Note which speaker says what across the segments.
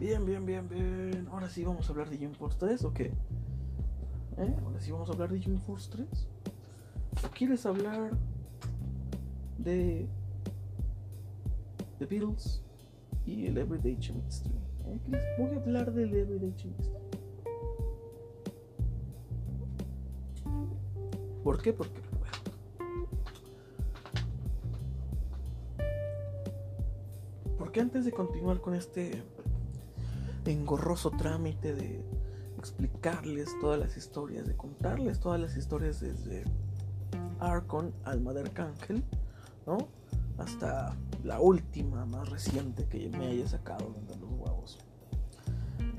Speaker 1: Bien, bien, bien, bien. Ahora sí vamos a hablar de Jump Force 3 o qué? ¿Eh? Ahora sí vamos a hablar de Jump Force 3. ¿O quieres hablar de The Beatles y el Everyday Chemistry? ¿Eh? Voy a hablar del Everyday Chemistry. ¿Por qué? Porque Porque antes de continuar con este engorroso trámite de explicarles todas las historias, de contarles todas las historias desde Arcon, Alma de Arcángel, ¿no? Hasta la última, más reciente que me haya sacado de los huevos.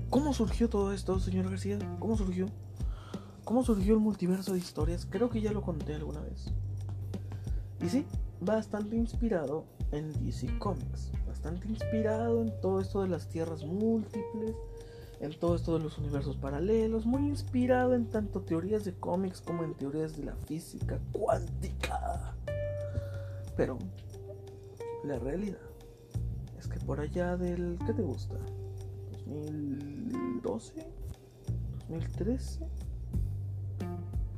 Speaker 1: ¿Cómo surgió todo esto, señor García? ¿Cómo surgió? ¿Cómo surgió el multiverso de historias? Creo que ya lo conté alguna vez. Y sí, bastante inspirado en DC Comics bastante inspirado en todo esto de las tierras múltiples, en todo esto de los universos paralelos, muy inspirado en tanto teorías de cómics como en teorías de la física cuántica. Pero la realidad es que por allá del ¿qué te gusta? 2012, 2013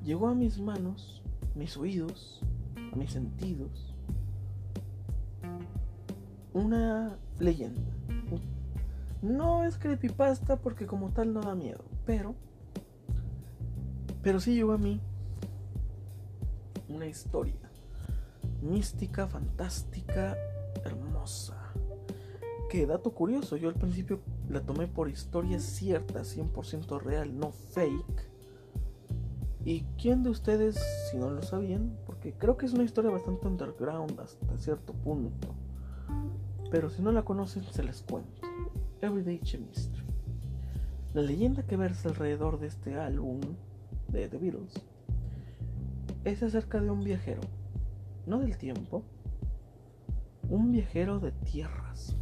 Speaker 1: llegó a mis manos, mis oídos, a mis sentidos una leyenda. No es creepypasta porque como tal no da miedo, pero pero sí llegó a mí una historia mística, fantástica, hermosa. Que dato curioso, yo al principio la tomé por historia cierta, 100% real, no fake. ¿Y quién de ustedes, si no lo sabían? Porque creo que es una historia bastante underground hasta cierto punto pero si no la conocen se les cuento. Everyday Chemistry. La leyenda que versa alrededor de este álbum de The Beatles es acerca de un viajero, no del tiempo, un viajero de tierras.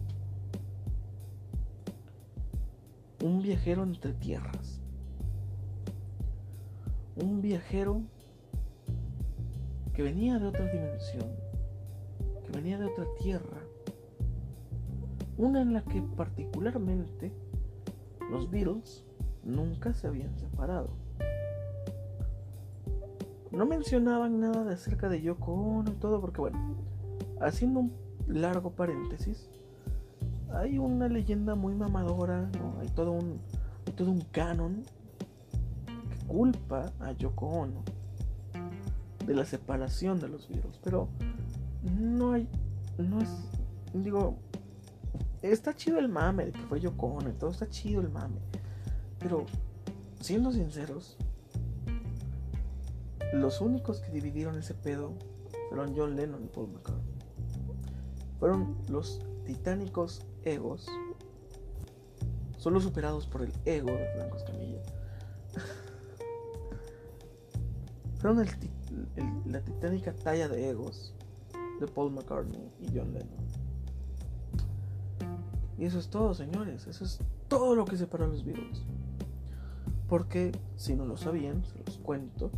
Speaker 1: Un viajero entre tierras. Un viajero que venía de otra dimensión, que venía de otra tierra una en la que particularmente los Beatles nunca se habían separado. No mencionaban nada de acerca de Yoko Ono y todo porque bueno, haciendo un largo paréntesis, hay una leyenda muy mamadora, hay, todo un, hay todo un canon que culpa a Yoko Ono de la separación de los Beatles, pero no hay, no es, digo, está chido el mame de que fue Yoko y todo está chido el mame. Pero, siendo sinceros, los únicos que dividieron ese pedo fueron John Lennon y Paul McCartney. Fueron los titánicos egos, solo superados por el ego de Franco Escamilla. fueron la titánica talla de egos de Paul McCartney y John Lennon. Y eso es todo, señores. Eso es todo lo que separa los Beatles. Porque, si no lo sabían, se los cuento,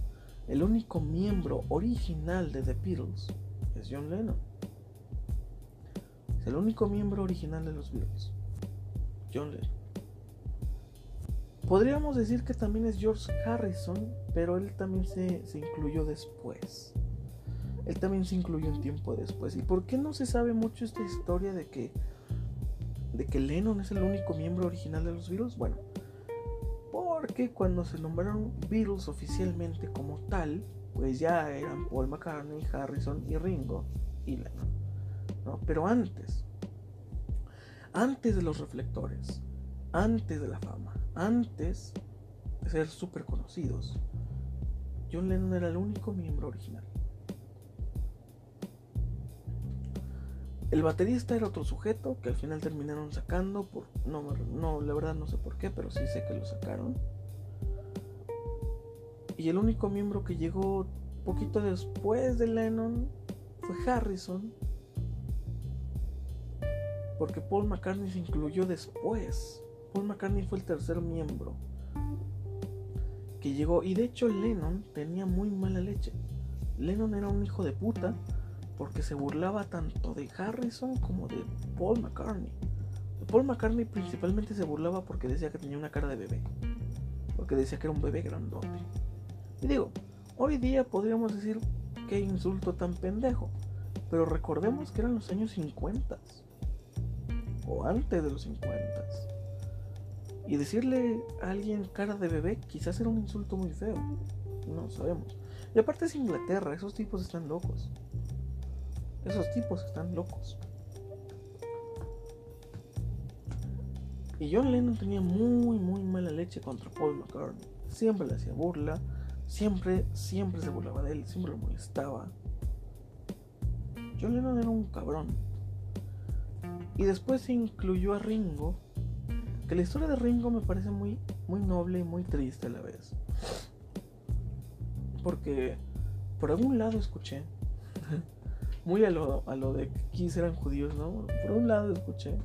Speaker 1: el único miembro original de The Beatles es John Lennon. Es el único miembro original de los Beatles. John Lennon. Podríamos decir que también es George Harrison, pero él también se, se incluyó después. Él también se incluyó un tiempo después. ¿Y por qué no se sabe mucho esta historia de que de que Lennon es el único miembro original de los Beatles? Bueno, porque cuando se nombraron Beatles oficialmente como tal, pues ya eran Paul McCartney, Harrison y Ringo y Lennon. ¿no? Pero antes, antes de los reflectores, antes de la fama, antes de ser súper conocidos, John Lennon era el único miembro original. El baterista era otro sujeto que al final terminaron sacando por no no la verdad no sé por qué, pero sí sé que lo sacaron. Y el único miembro que llegó poquito después de Lennon fue Harrison. Porque Paul McCartney se incluyó después. Paul McCartney fue el tercer miembro que llegó. Y de hecho Lennon tenía muy mala leche. Lennon era un hijo de puta porque se burlaba tanto de Harrison como de Paul McCartney. Paul McCartney principalmente se burlaba porque decía que tenía una cara de bebé. Porque decía que era un bebé grandote. Y digo, hoy día podríamos decir qué insulto tan pendejo. Pero recordemos que eran los años 50. O antes de los 50. Y decirle a alguien cara de bebé quizás era un insulto muy feo. No sabemos. Y aparte es Inglaterra, esos tipos están locos. Esos tipos están locos. Y John Lennon tenía muy, muy mala leche contra Paul McCartney. Siempre le hacía burla, siempre, siempre se burlaba de él, siempre lo molestaba. John Lennon era un cabrón. Y después se incluyó a Ringo, que la historia de Ringo me parece muy, muy noble y muy triste a la vez. Porque por algún lado escuché, muy a lo, a lo de que Kiss eran judíos, ¿no? Por un lado escuché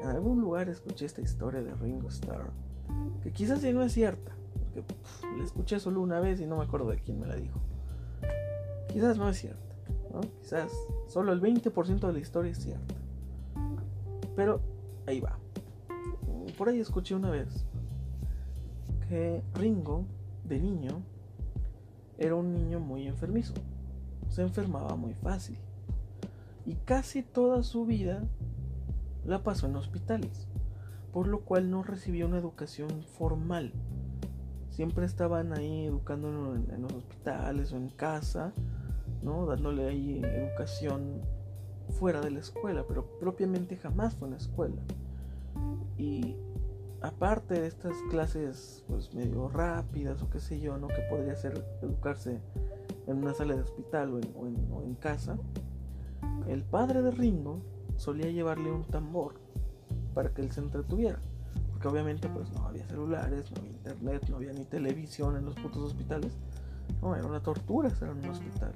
Speaker 1: en algún lugar escuché esta historia de Ringo Starr, que quizás ya no es cierta, porque la escuché solo una vez y no me acuerdo de quién me la dijo. Quizás no es cierta, ¿no? quizás solo el 20% de la historia es cierta. Pero ahí va. Por ahí escuché una vez que Ringo, de niño, era un niño muy enfermizo. Se enfermaba muy fácil. Y casi toda su vida la pasó en hospitales, por lo cual no recibió una educación formal. Siempre estaban ahí educándolo en, los hospitales o en casa, ¿no? dándole ahí educación fuera de la escuela, pero propiamente jamás fue en la escuela. Y aparte de estas clases pues medio rápidas o qué sé yo, ¿no? que podría ser educarse en una sala de hospital o en casa, el padre de Ringo solía llevarle un tambor para que él se entretuviera. Porque obviamente pues no había celulares, no había internet, no había ni televisión en los putos hospitales. No, era una tortura estar en un hospital.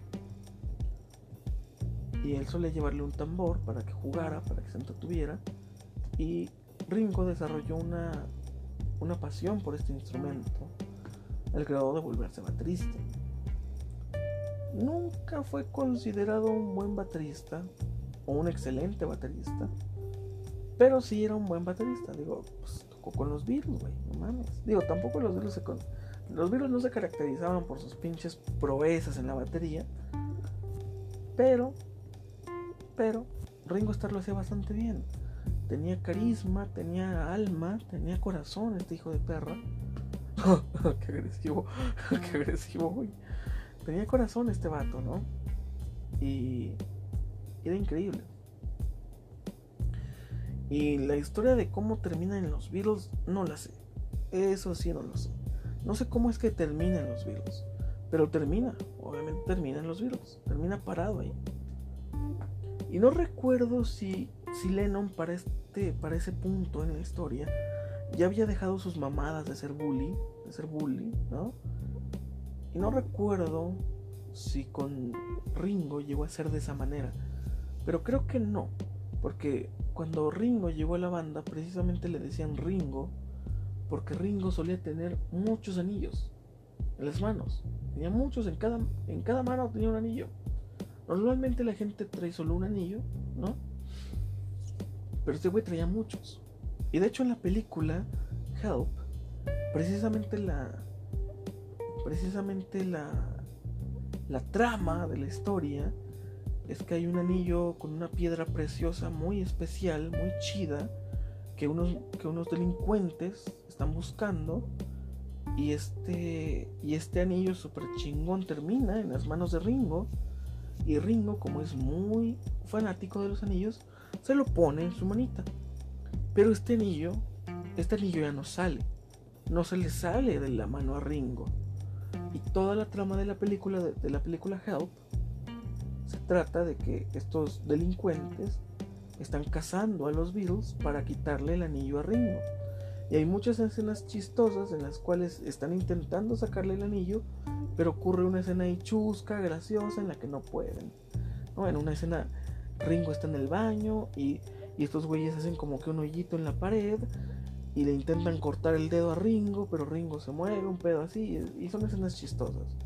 Speaker 1: Y él solía llevarle un tambor para que jugara, para que se entretuviera. Y Ringo desarrolló una, una pasión por este instrumento, el grado de volverse baterista. Nunca fue considerado un buen baterista, o un excelente baterista. Pero sí era un buen baterista. Digo, pues tocó con los Beatles, güey. No mames. Digo, tampoco los Beatles se Los Beatles no se caracterizaban por sus pinches proezas en la batería. Pero, pero, Ringo Starr lo hacía bastante bien. Tenía carisma, tenía alma, tenía corazón este hijo de perra. qué agresivo, qué agresivo, güey. Tenía corazón este vato, ¿no? Y era increíble. Y la historia de cómo terminan los Beatles no la sé. Eso sí no lo sé. No sé cómo es que terminan los Beatles. Pero termina. Obviamente termina en los Beatles. Termina parado ahí. Y no recuerdo si, si Lennon para, este, para ese punto en la historia ya había dejado sus mamadas de ser bully. De ser bully, ¿no? Y no recuerdo si con Ringo llegó a ser de esa manera. Pero creo que no, porque cuando Ringo llegó a la banda, precisamente le decían Ringo, porque Ringo solía tener muchos anillos en las manos. Tenía muchos, en cada, en cada mano tenía un anillo. Normalmente la gente trae solo un anillo, ¿no? Pero este güey traía muchos. Y de hecho en la película Help, precisamente la. Precisamente la. La trama de la historia es que hay un anillo con una piedra preciosa muy especial, muy chida, que unos, que unos delincuentes están buscando. Y este, y este anillo súper chingón termina en las manos de Ringo. Y Ringo, como es muy fanático de los anillos, se lo pone en su manita. Pero este anillo, este anillo ya no sale. No se le sale de la mano a Ringo. Y toda la trama de la película, de la película Help, trata de que estos delincuentes están cazando a los Beatles para quitarle el anillo a Ringo. Y hay muchas escenas chistosas en las cuales están intentando sacarle el anillo, pero ocurre una escena ahí chusca, graciosa, en la que no pueden. ¿no? En una escena, Ringo está en el baño y, y estos güeyes hacen como que un hoyito en la pared y le intentan cortar el dedo a Ringo, pero Ringo se mueve, un pedo así, y son escenas chistosas.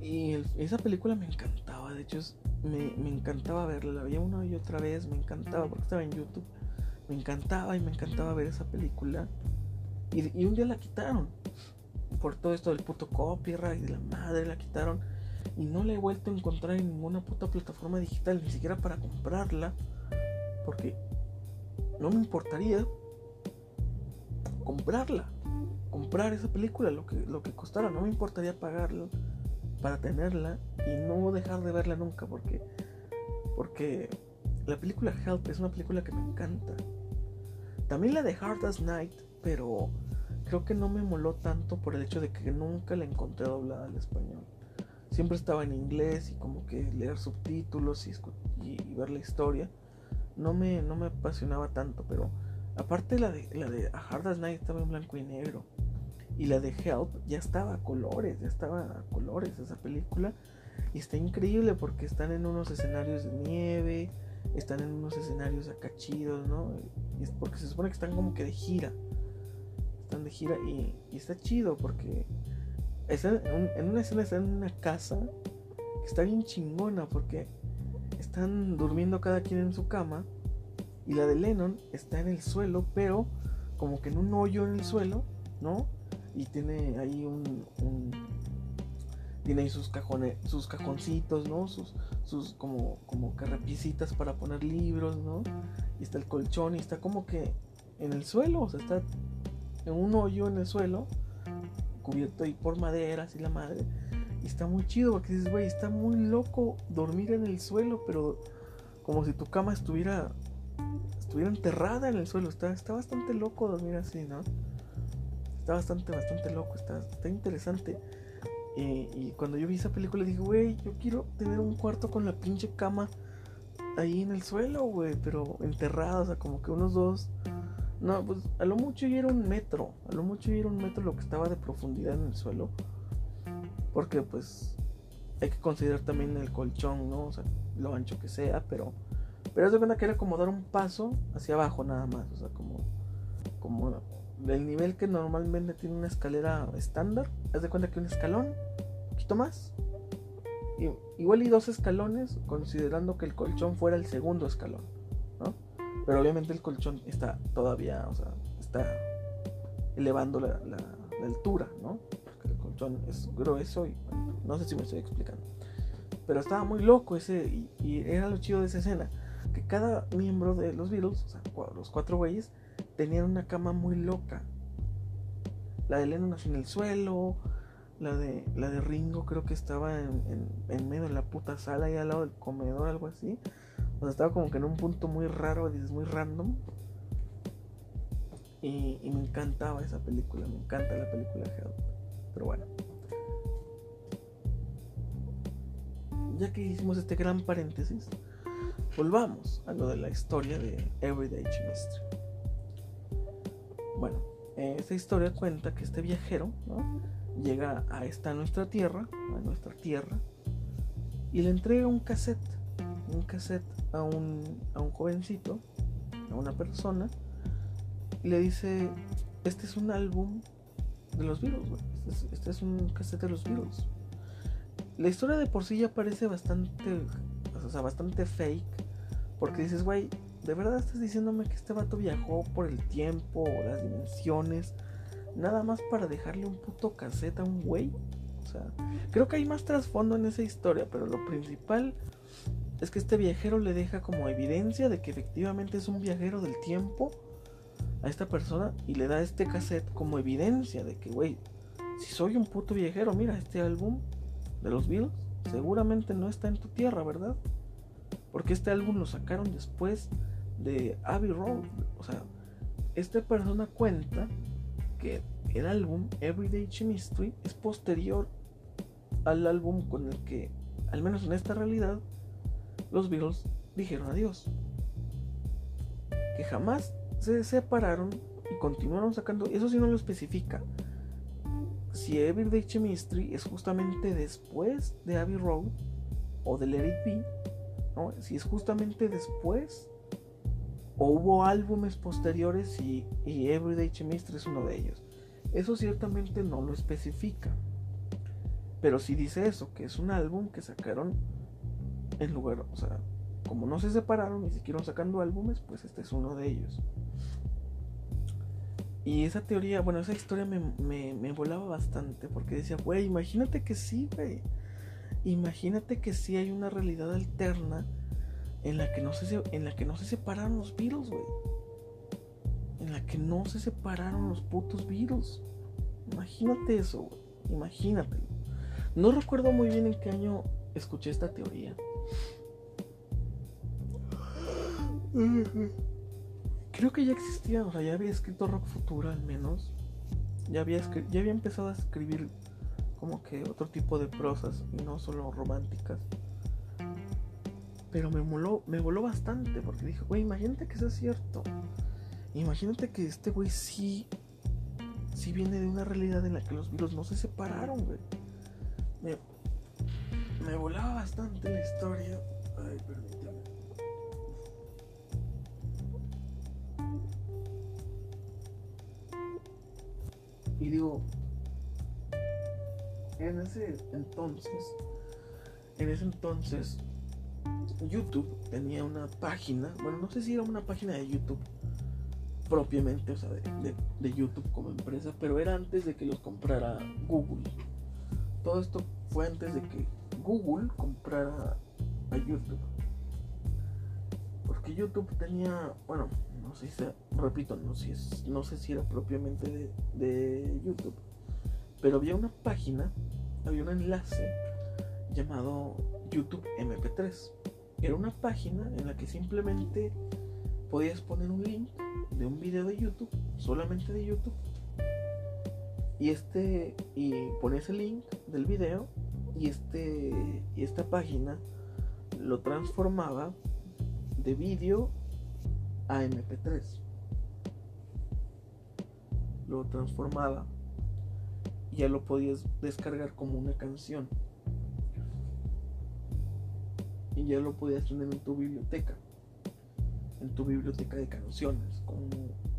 Speaker 1: Y esa película me encantaba, de hecho me, me encantaba verla, la veía una y otra vez, me encantaba porque estaba en YouTube. Me encantaba y me encantaba ver esa película. Y, y un día la quitaron. Por todo esto del puto copyright de la madre la quitaron. Y no la he vuelto a encontrar en ninguna puta plataforma digital, ni siquiera para comprarla. Porque no me importaría comprarla. Comprar esa película, lo que, lo que costara. No me importaría pagarla para tenerla y no dejar de verla nunca. Porque, porque la película Help es una película que me encanta. También la de Hard as Night, pero creo que no me moló tanto por el hecho de que nunca la encontré doblada al español. Siempre estaba en inglés y como que leer subtítulos y, ver la historia no me, no me apasionaba tanto, pero aparte la de, la de A Hard as Night estaba en blanco y negro. Y la de Help ya estaba a colores, ya estaba a colores esa película. Y está increíble porque están en unos escenarios de nieve, están en unos escenarios acá chidos, ¿no? Y es porque se supone que están como que de gira. Están de gira y, está chido porque están en, una escena están en una casa que está bien chingona porque están durmiendo cada quien en su cama y la de Lennon está en el suelo, pero como que en un hoyo en el suelo, ¿no? Y tiene ahí un tiene ahí sus cajones, sus cajoncitos, ¿no? Sus, sus como, como carrapiecitas para poner libros, ¿no? Y está el colchón y está como que en el suelo, o sea, está en un hoyo en el suelo, cubierto ahí por maderas y la madre. Y está muy chido porque dices, güey, está muy loco dormir en el suelo, pero como si tu cama estuviera estuviera enterrada en el suelo. Está, está bastante loco dormir así, ¿no? Está bastante, bastante loco, está, está interesante. Y, cuando yo vi esa película dije, güey, yo quiero tener un cuarto con la pinche cama ahí en el suelo, güey, pero enterrada, o sea, como que unos dos. No, pues a lo mucho ya era un metro, a lo mucho ya era un metro lo que estaba de profundidad en el suelo. Porque pues hay que considerar también el colchón, ¿no? O sea, lo ancho que sea, pero... Pero es de cuenta que era como dar un paso hacia abajo nada más, o sea, como... Como el nivel que normalmente tiene una escalera estándar, haz de cuenta que un escalón, un poquito más, y, igual y dos escalones, considerando que el colchón fuera el segundo escalón, ¿no? Pero obviamente el colchón está todavía, o sea, está elevando la, altura, ¿no? Es grueso y no sé si me estoy explicando. Pero estaba muy loco ese, y, y era lo chido de esa escena, que cada miembro de los Beatles, o sea, los cuatro güeyes, tenían una cama muy loca. La de Lennon nació en el suelo, la de, la de Ringo creo que estaba en, medio de la puta sala, ahí al lado del comedor, algo así. O sea, estaba como que en un punto muy raro, dices, muy random. Y, me encantaba esa película, me encanta la película Help. Pero bueno. Ya que hicimos este gran paréntesis, volvamos a lo de la historia de Everyday Chemistry. Bueno, esta historia cuenta que este viajero llega a esta nuestra tierra, a nuestra tierra, y le entrega un cassette, un cassette a un, a un jovencito, a una persona, y le dice, este es un álbum de los Beatles, este, este es, un cassette de los Beatles. La historia de por sí ya parece bastante, o sea, bastante fake, porque dices, güey, ¿De verdad estás diciéndome que este vato viajó por el tiempo o las dimensiones? Nada más para dejarle un puto cassette a un güey. O sea, creo que hay más trasfondo en esa historia, pero lo principal es que este viajero le deja como evidencia de que efectivamente es un viajero del tiempo a esta persona y le da este cassette como evidencia de que, güey, si soy un puto viajero, mira, este álbum de los Beatles seguramente no está en tu tierra, ¿verdad? Porque este álbum lo sacaron después de Abbey Road. O sea, esta persona cuenta que el álbum Everyday Chemistry es posterior al álbum con el que, al menos en esta realidad, los Beatles dijeron adiós. Que jamás se separaron y continuaron sacando, eso sí no lo especifica. Si Everyday Chemistry es justamente después de Abbey Road o de Let It si es justamente después o hubo álbumes posteriores y, Everyday Chemistry es uno de ellos. Eso ciertamente no lo especifica. Pero sí dice eso, que es un álbum que sacaron en lugar, o sea, como no se separaron y siguieron sacando álbumes, pues este es uno de ellos. Y esa teoría, bueno, esa historia me, me, volaba bastante porque decía, güey, imagínate que sí, güey. Imagínate que sí hay una realidad alterna en la que no se, en la que no se separaron los virus, güey. En la que no se separaron los putos virus. Imagínate eso, güey. Imagínate. No recuerdo muy bien en qué año escuché esta teoría. Creo que ya existía, o sea, ya había escrito Rock Futura al menos. Ya había, ya había empezado a escribir como que otro tipo de prosas y no solo románticas. Pero me moló, me voló bastante porque dije, güey, imagínate que sea cierto. Imagínate que este güey sí, sí viene de una realidad en la que los virus no se separaron, güey. Me, me volaba bastante la historia. Ay, permíteme. Y digo, en ese entonces, en ese entonces, YouTube tenía una página, bueno, no sé si era una página de YouTube propiamente, o sea, de, YouTube como empresa, pero era antes de que los comprara Google. Todo esto fue antes de que Google comprara a YouTube. Porque YouTube tenía, bueno, no sé si, repito, no, es, no sé si era propiamente de, YouTube, pero había una página, había un enlace llamado YouTube MP3. Era una página en la que simplemente podías poner un link de un video de YouTube, solamente de YouTube, y este y pones el link del video y este y esta página lo transformaba de vídeo a MP3. Lo transformaba y ya lo podías descargar como una canción. Y ya lo podías tener en tu biblioteca. En tu biblioteca de canciones, como,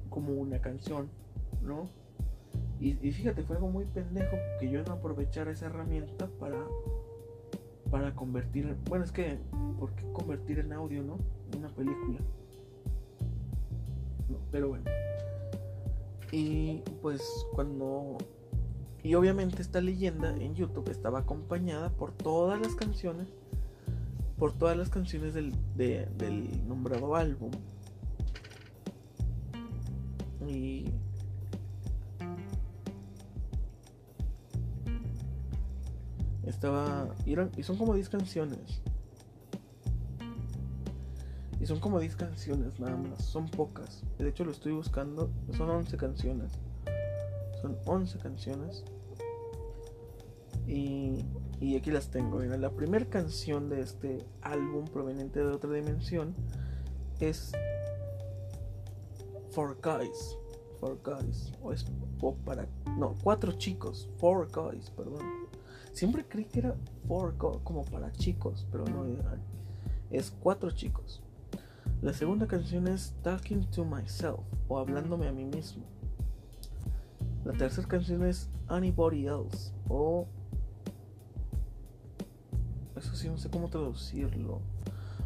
Speaker 1: como una canción, ¿no? Y, fíjate, fue algo muy pendejo que yo no aprovechara esa herramienta para, para convertir. Bueno, es que, ¿por qué convertir en audio, no? Una película. Pero bueno. Y pues cuando. Y obviamente esta leyenda en YouTube estaba acompañada por todas las canciones. Por todas las canciones del, del nombrado álbum. Y Estaba. Y, y son como 10 canciones. Son como 10 canciones nada más. Son pocas. De hecho lo estoy buscando. Son 11 canciones. Son 11 canciones. Y, y aquí las tengo. la primera canción de este álbum proveniente de otra dimensión es For Guys. For Guys. O es para. No, cuatro chicos. Four Guys, perdón. Siempre creí que era four como para chicos, pero no es cuatro chicos. La segunda canción es Talking to Myself o Hablándome a mí mismo. La tercera canción es Anybody Else o eso sí no sé cómo traducirlo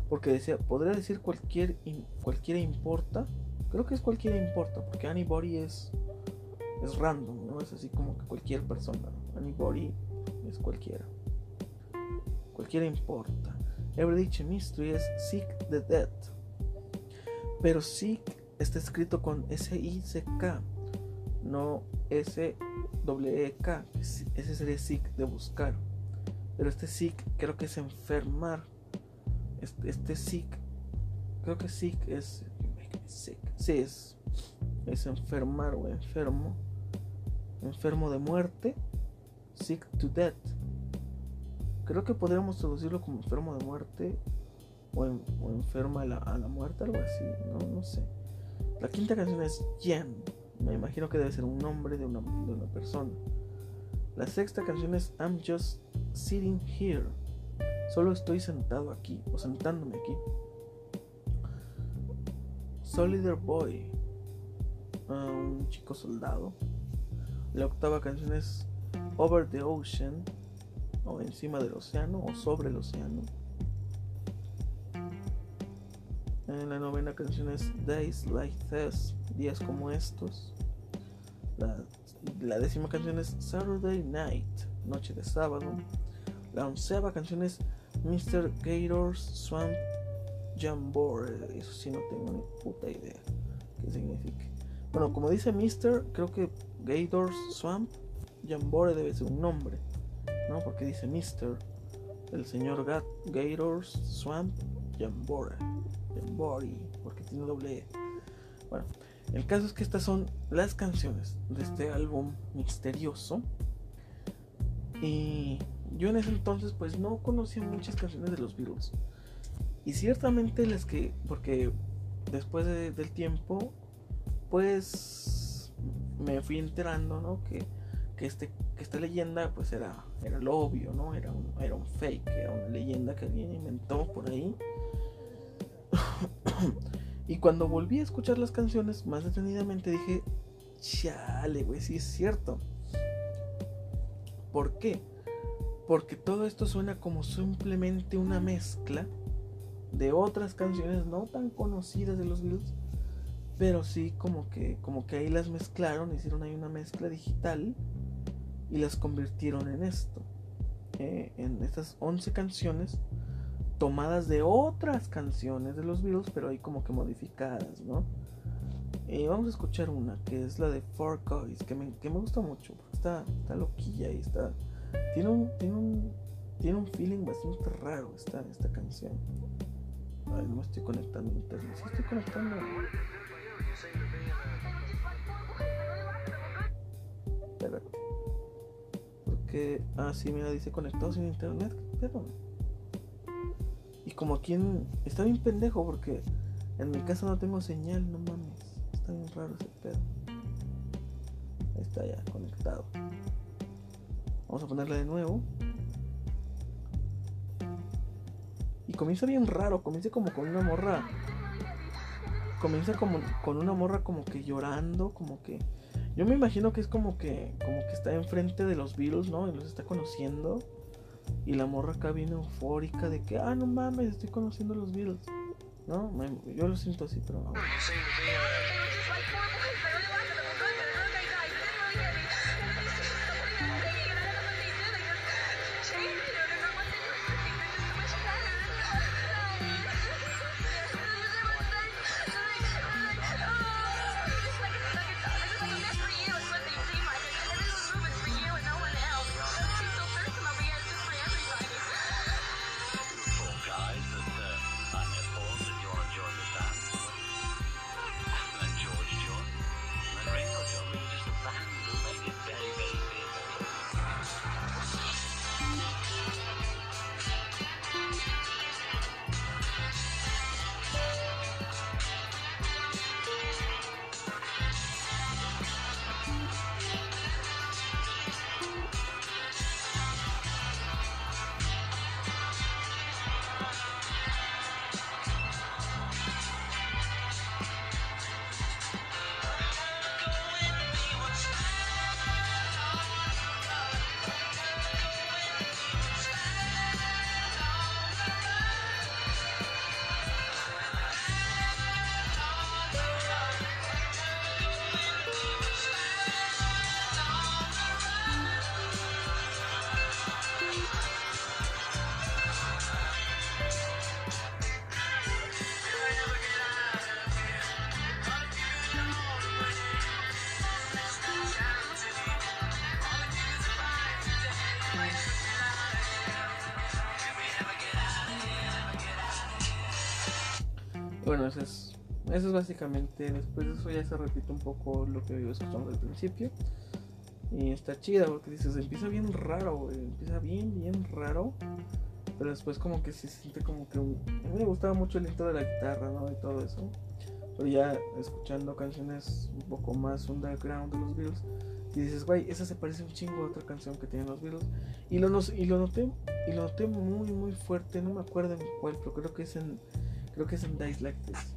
Speaker 1: porque decía podría decir cualquier cualquiera importa creo que es cualquiera importa porque anybody es es random no es así como que cualquier persona anybody es cualquiera. Cualquiera importa. Every Mystery es Seek the Dead. Pero Seek está escrito con S-I-C-K, no S-W-E-K. Ese sería Seek de buscar. Pero este Seek creo que es enfermar. Este, este Seek, creo que Seek es. Sí, es, es enfermar o enfermo. Enfermo de muerte sick to death. Creo que podríamos traducirlo como enfermo de muerte o, enferma a la, muerte, algo así, no, no sé. La quinta canción es Jan, me imagino que debe ser un nombre de una, de una persona. La sexta canción es I'm just sitting here, solo estoy sentado aquí o sentándome aquí. Soldier Boy, ah, un chico soldado. La octava canción es Over the Ocean, o encima del océano, o sobre el océano. La novena canción es Days Like This, días como estos. La, décima canción es Saturday Night, noche de sábado. La onceava canción es Mr. Gator's Swamp Jamboree. Eso sí no tengo ni puta idea qué significa. Bueno, como dice Mr., creo que Gator's Swamp Jamboree debe ser un nombre, ¿no? Porque dice Mr. El señor Gat Gator's Swamp Jamboree. Jamboree, porque tiene doble E. Bueno, el caso es que estas son las canciones de este álbum misterioso. Y yo en ese entonces pues no conocía muchas canciones de los Beatles. Y ciertamente las que, porque después del tiempo, pues me fui enterando, ¿no? Que, que, este, esta leyenda pues era, era lo obvio, ¿no? Era un, era un fake, era una leyenda que alguien inventó por ahí. y cuando volví a escuchar las canciones más detenidamente dije, chale, güey, sí es cierto. ¿Por qué? Porque todo esto suena como simplemente una mezcla de otras canciones no tan conocidas de los Beatles, pero sí como que, como que ahí las mezclaron, hicieron ahí una mezcla digital y las convirtieron en esto. Eh, en estas 11 canciones tomadas de otras canciones de los Beatles, pero ahí como que modificadas, ¿no? Vamos a escuchar una que es la de Four Guys, que me, que me gusta mucho, está, está loquilla y está. Tiene un, tiene un, tiene un feeling bastante raro esta, esta canción. Ay, no me estoy conectando internet. Sí estoy conectando. Espérate. Porque. Ah, sí, mira, dice conectado sin internet. Pero. Y como aquí en. Está bien pendejo porque en mi casa no tengo señal, no mames. Está bien raro ese pedo. Ahí está ya, conectado. Vamos a ponerla de nuevo. Y comienza bien raro, comienza como con una morra. Comienza como con una morra como que llorando, como que. Yo me imagino que es como que. como que está enfrente de los Beatles, ¿no? Y los está conociendo. Y la morra acá viene eufórica de que, ah, no mames, estoy conociendo a los Beatles. ¿No? yo lo siento así, pero. Bueno, eso es, eso es básicamente. Después de eso ya se repite un poco lo que iba escuchando al principio. Y está chida porque dices, empieza bien raro, Empieza bien, bien raro. Pero después como que se siente como que... A mí me gustaba mucho el intro de la guitarra, ¿no? Y todo eso. Pero ya escuchando canciones un poco más underground de los Beatles. Y dices, güey, esa se parece un chingo a otra canción que tienen los Beatles. Y lo, y lo noté, y lo noté muy, muy fuerte. No me acuerdo en cuál, pero creo que es en Creo que es en Dice Like This.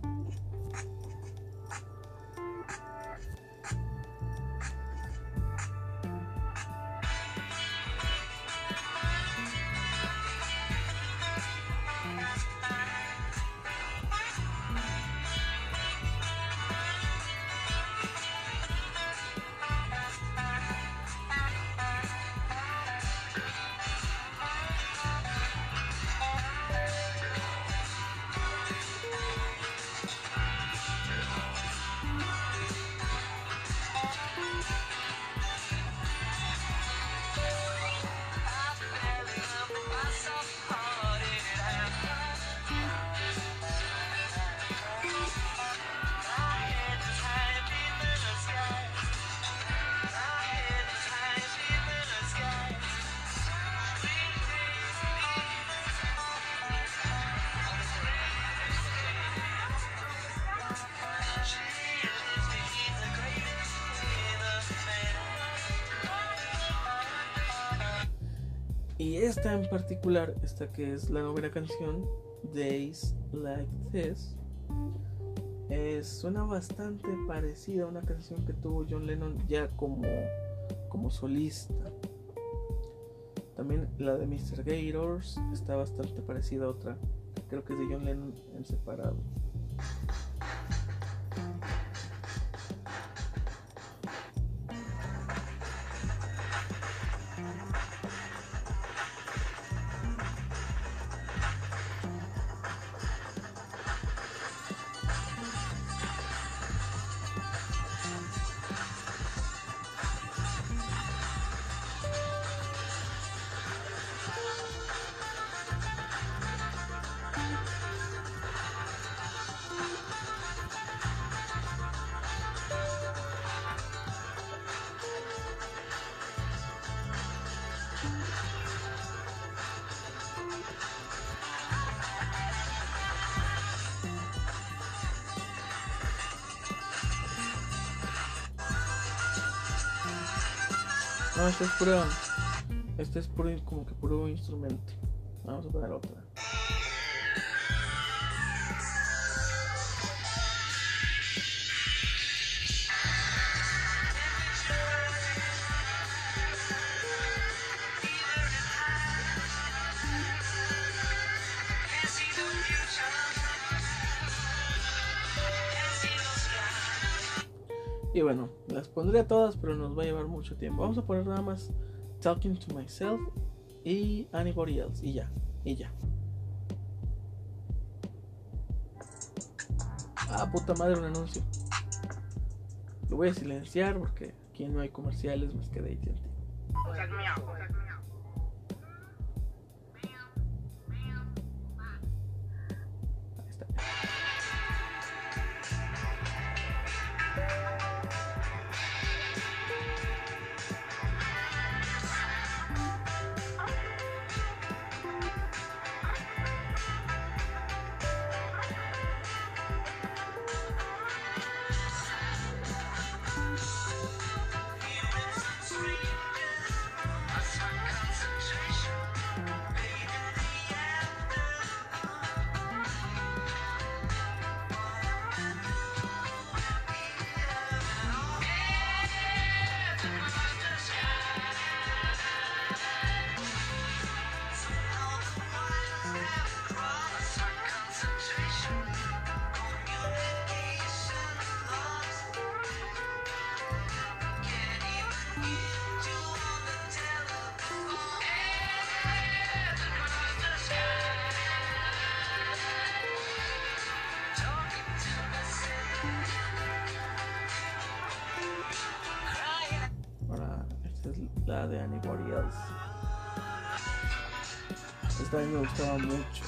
Speaker 1: Esta en particular, esta que es la novena canción, Days Like This, suena bastante parecida a una canción que tuvo John Lennon ya como, como solista. También la de Mr. Gators está bastante parecida a otra, creo que es de John Lennon en separado. No, este es puro. Este es puro, como que puro instrumento. Vamos a poner otra. Y bueno, pondré todas, pero nos va a llevar mucho tiempo. Vamos a poner nada más Talking to Myself y Anybody Else. Y ya, y ya. Ah, puta madre, un anuncio. Lo voy a silenciar porque aquí no hay comerciales más que de ATT. La de Anybody Else. Esta vez me gustaba mucho.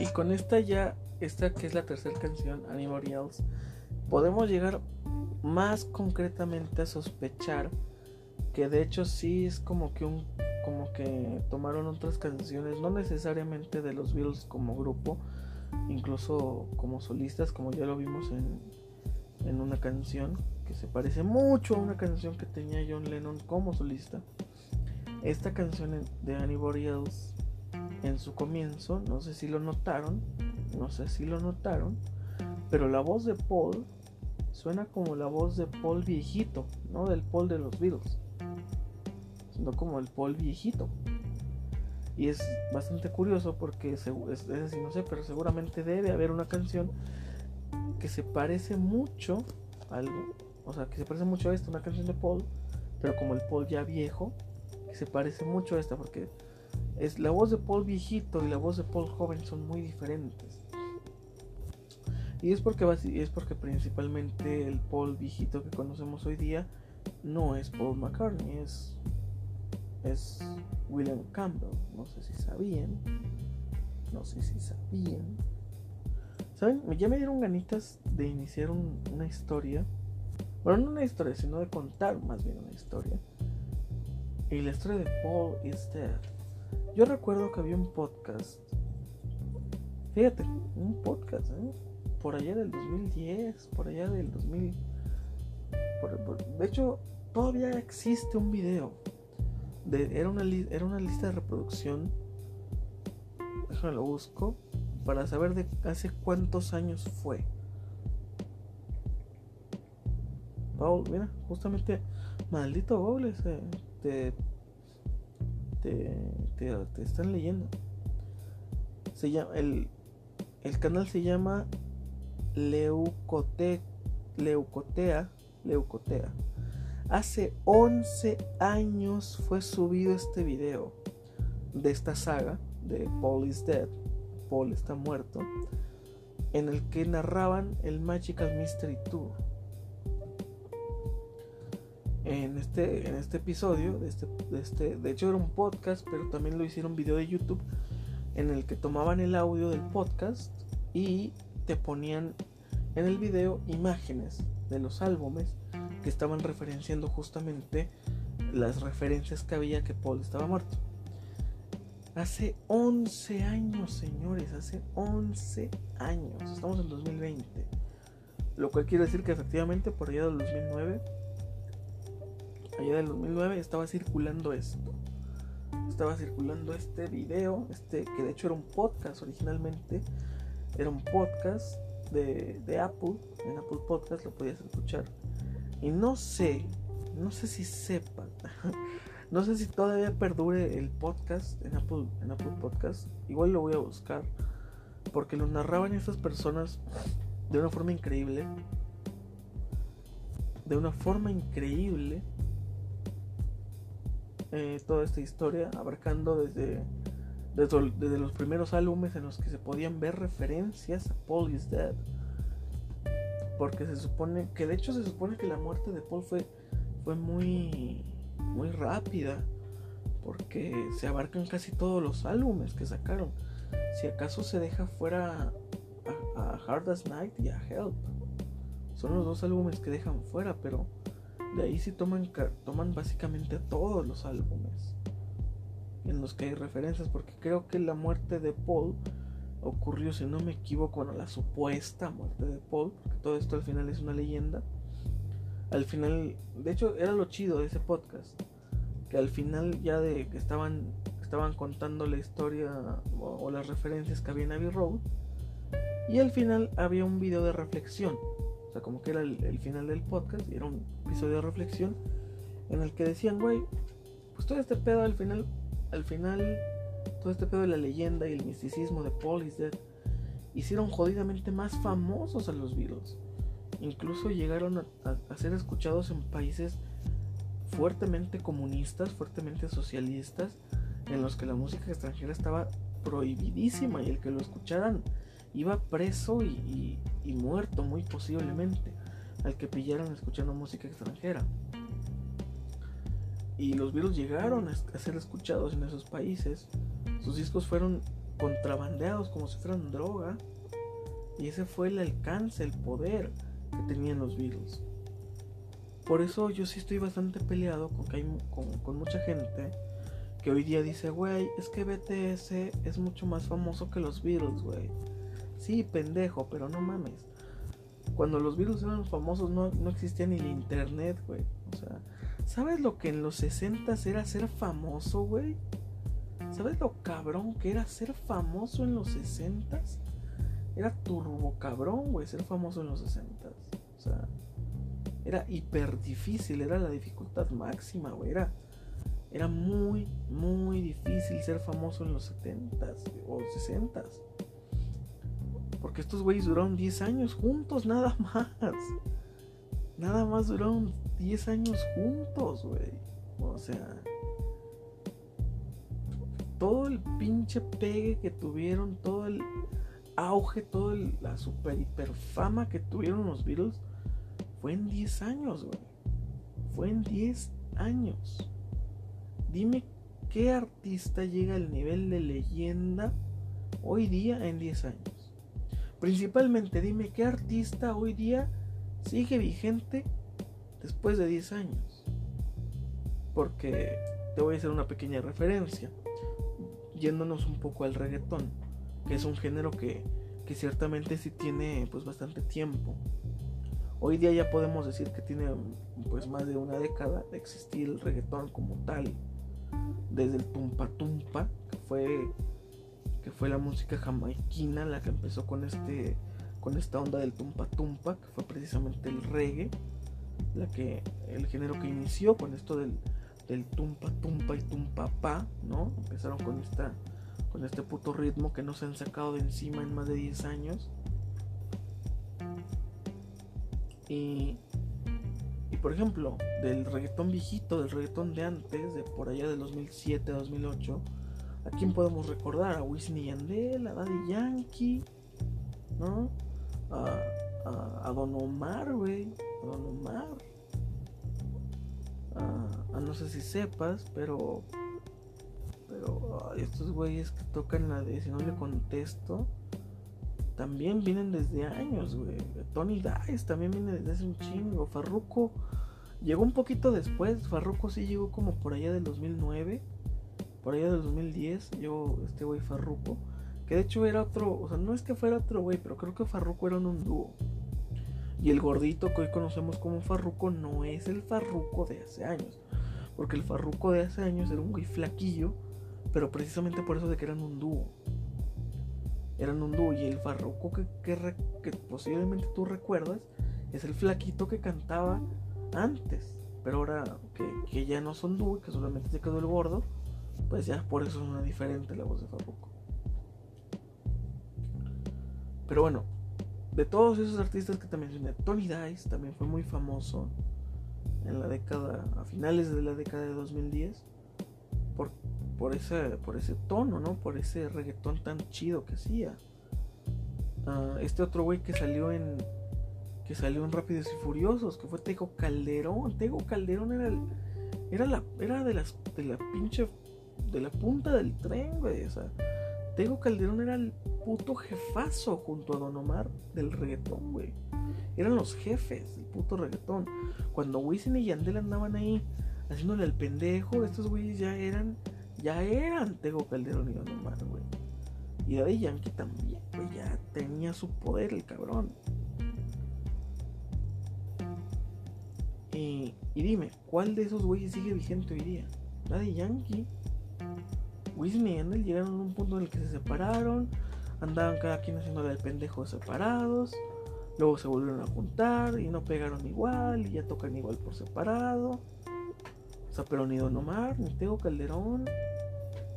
Speaker 1: Y con esta ya, esta que es la tercera canción, Anybody Else, podemos llegar más concretamente a sospechar que de hecho sí es como que un como que tomaron otras canciones, no necesariamente de los Beatles como grupo, incluso como solistas, como ya lo vimos en, en una canción que se parece mucho a una canción que tenía John Lennon como solista. Esta canción de Anybody Else en su comienzo, no sé si lo notaron, no sé si lo notaron, pero la voz de Paul suena como la voz de Paul viejito, no del Paul de los Beatles, sino como el Paul viejito. Y es bastante curioso porque, es, decir, no sé, pero seguramente debe haber una canción que se parece mucho a algo, o sea, que se parece mucho a esta, una canción de Paul, pero como el Paul ya viejo, que se parece mucho a esta, porque es la voz de Paul viejito y la voz de Paul joven son muy diferentes. Y es porque, es porque principalmente el Paul viejito que conocemos hoy día no es Paul McCartney, es, es William Campbell. No sé si sabían. No sé si sabían. ¿Saben? Ya me dieron ganitas de iniciar una historia. Bueno, no una historia, sino de contar más bien una historia. Y la historia de Paul is Dead. Yo recuerdo que había un podcast. Fíjate, un podcast, ¿eh? Por allá del 2010, por allá del 2000. de hecho, todavía existe un video. De, era, una, era una lista de reproducción. Déjame lo busco. Para saber de hace cuántos años fue. Paul, mira, justamente, maldito Google, te, te, te, están leyendo. Se llama, el, el canal se llama Leucote, Leucotea, Leucotea. Hace 11 años fue subido este video de esta saga de Paul is Dead, Paul está muerto, en el que narraban el Magical Mystery Tour en este, en este episodio, de, este, de, este, de hecho era un podcast, pero también lo hicieron video de YouTube, en el que tomaban el audio del podcast y te ponían en el video imágenes de los álbumes que estaban referenciando justamente las referencias que había que Paul estaba muerto. Hace 11 años, señores, hace 11 años, estamos en 2020. Lo cual quiere decir que efectivamente por allá del 2009 allá del 2009 estaba circulando esto. Estaba circulando este video, este que de hecho era un podcast originalmente. Era un podcast de, de Apple. En Apple Podcast lo podías escuchar. Y no sé, no sé si sepan. no sé si todavía perdure el podcast en Apple, en Apple Podcast. Igual lo voy a buscar. Porque lo narraban estas personas de una forma increíble. De una forma increíble eh, toda esta historia, abarcando desde, desde, los primeros álbumes en los que se podían ver referencias a Paul is Dead. Porque se supone, que de hecho se supone que la muerte de Paul fue, fue muy, muy rápida. Porque se abarcan casi todos los álbumes que sacaron. Si acaso se deja fuera a, a Hard as Night y a Help. Son los dos álbumes que dejan fuera, pero de ahí sí toman, toman básicamente todos los álbumes en los que hay referencias, porque creo que la muerte de Paul ocurrió, si no me equivoco, bueno, la supuesta muerte de Paul, porque todo esto al final es una leyenda. Al final, de hecho, era lo chido de ese podcast, que al final ya de que estaban, estaban contando la historia o, las referencias que había en Abbey Road, y al final había un video de reflexión o sea, como que era el, final del podcast y era un episodio de reflexión en el que decían, güey, pues todo este pedo al final, al final, todo este pedo de la leyenda y el misticismo de Paul is Dead hicieron jodidamente más famosos a los Beatles. Incluso llegaron a, ser escuchados en países fuertemente comunistas, fuertemente socialistas, en los que la música extranjera estaba prohibidísima y el que lo escucharan iba preso y, muerto muy posiblemente al que pillaran escuchando música extranjera. Y los virus llegaron a ser escuchados en esos países. Sus discos fueron contrabandeados como si fueran droga. Y ese fue el alcance, el poder que tenían los virus. Por eso yo sí estoy bastante peleado con, que hay, con mucha gente que hoy día dice, güey, es que BTS es mucho más famoso que los Beatles, güey. Sí, pendejo, pero no mames. Cuando los virus eran famosos no, no existía ni el internet, güey. O sea, ¿sabes lo que en los 60 era ser famoso, güey? ¿Sabes lo cabrón que era ser famoso en los 60 Era turbo cabrón, güey, ser famoso en los 60 O sea, era hiper difícil, era la dificultad máxima, güey. Era, era muy, muy difícil ser famoso en los 70s o 60s. Porque estos güeyes duraron 10 años juntos, nada más. Nada más duraron 10 años juntos, güey. O sea, todo el pinche pegue que tuvieron, todo el auge, toda la super hiper fama que tuvieron los Beatles fue en 10 años, güey. Fue en 10 años. Dime qué artista llega al nivel de leyenda hoy día en 10 años. Principalmente dime qué artista hoy día sigue vigente después de 10 años. Porque te voy a hacer una pequeña referencia, yéndonos un poco al reggaetón, que es un género que, que ciertamente sí tiene pues bastante tiempo. Hoy día ya podemos decir que tiene pues más de una década de existir el reggaetón como tal desde el tumpa tumpa, que fue, que fue la música jamaiquina la que empezó con, este, con esta onda del tumpa tumpa, que fue precisamente el reggae, la que, el género que inició con esto del, del tumpa tumpa y tumpa pa, ¿no? Empezaron con esta con este puto ritmo que no se han sacado de encima en más de 10 años. Y por ejemplo, del reggaetón viejito, del reggaetón de antes, de por allá del 2007, 2008, ¿a quién podemos recordar? A Wisin y Yandel, a Daddy Yankee, ¿no? A, a, Don Omar, güey, a Don Omar. A, no sé si sepas, pero. Pero estos güeyes que tocan la de si no le contesto también vienen desde años, güey. Tony Dice también viene desde hace un chingo. Farruko llegó un poquito después. Farruko sí llegó como por allá del 2009. Por allá del 2010 llegó este güey Farruko. Que de hecho era otro, o sea, no es que fuera otro güey, pero creo que Farruko era un dúo. Y el gordito que hoy conocemos como Farruko no es el Farruko de hace años. Porque el Farruko de hace años era un güey flaquillo, pero precisamente por eso de que eran un dúo eran un dúo y el farruco que, que, posiblemente tú recuerdas es el flaquito que cantaba antes. Pero ahora que, ya no son dúo, que solamente se quedó el gordo, pues ya por eso es una diferente la voz de Farruko. Pero bueno, de todos esos artistas que te mencioné, Tony Dice también fue muy famoso en la década, a finales de la década de 2010, por por ese, por ese tono, ¿no? Por ese reggaetón tan chido que hacía. Ah, este otro güey que salió en que salió en Rápidos y Furiosos, que fue Tego Calderón. Tego Calderón era era la era de las de la pinche de la punta del tren, güey, o sea, Tego Calderón era el puto jefazo junto a Don Omar del reggaetón, güey. Eran los jefes del puto reggaetón. Cuando Wisin y Yandel andaban ahí haciéndole al pendejo, estos güeyes ya eran ya eran Tego Calderón y Don Omar, güey. Y Daddy Yankee también, güey, ya tenía su poder el cabrón. Y, dime, ¿cuál de esos güeyes sigue vigente hoy día? Daddy Yankee. Wisin y Yandel llegaron a un punto en el que se separaron, andaban cada quien haciendo el pendejo separados, luego se volvieron a juntar y no pegaron igual y ya tocan igual por separado. O sea, pero ni Don Omar, ni Tego Calderón,